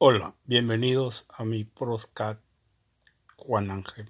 Hola, bienvenidos a mi podcast Juan Ángel.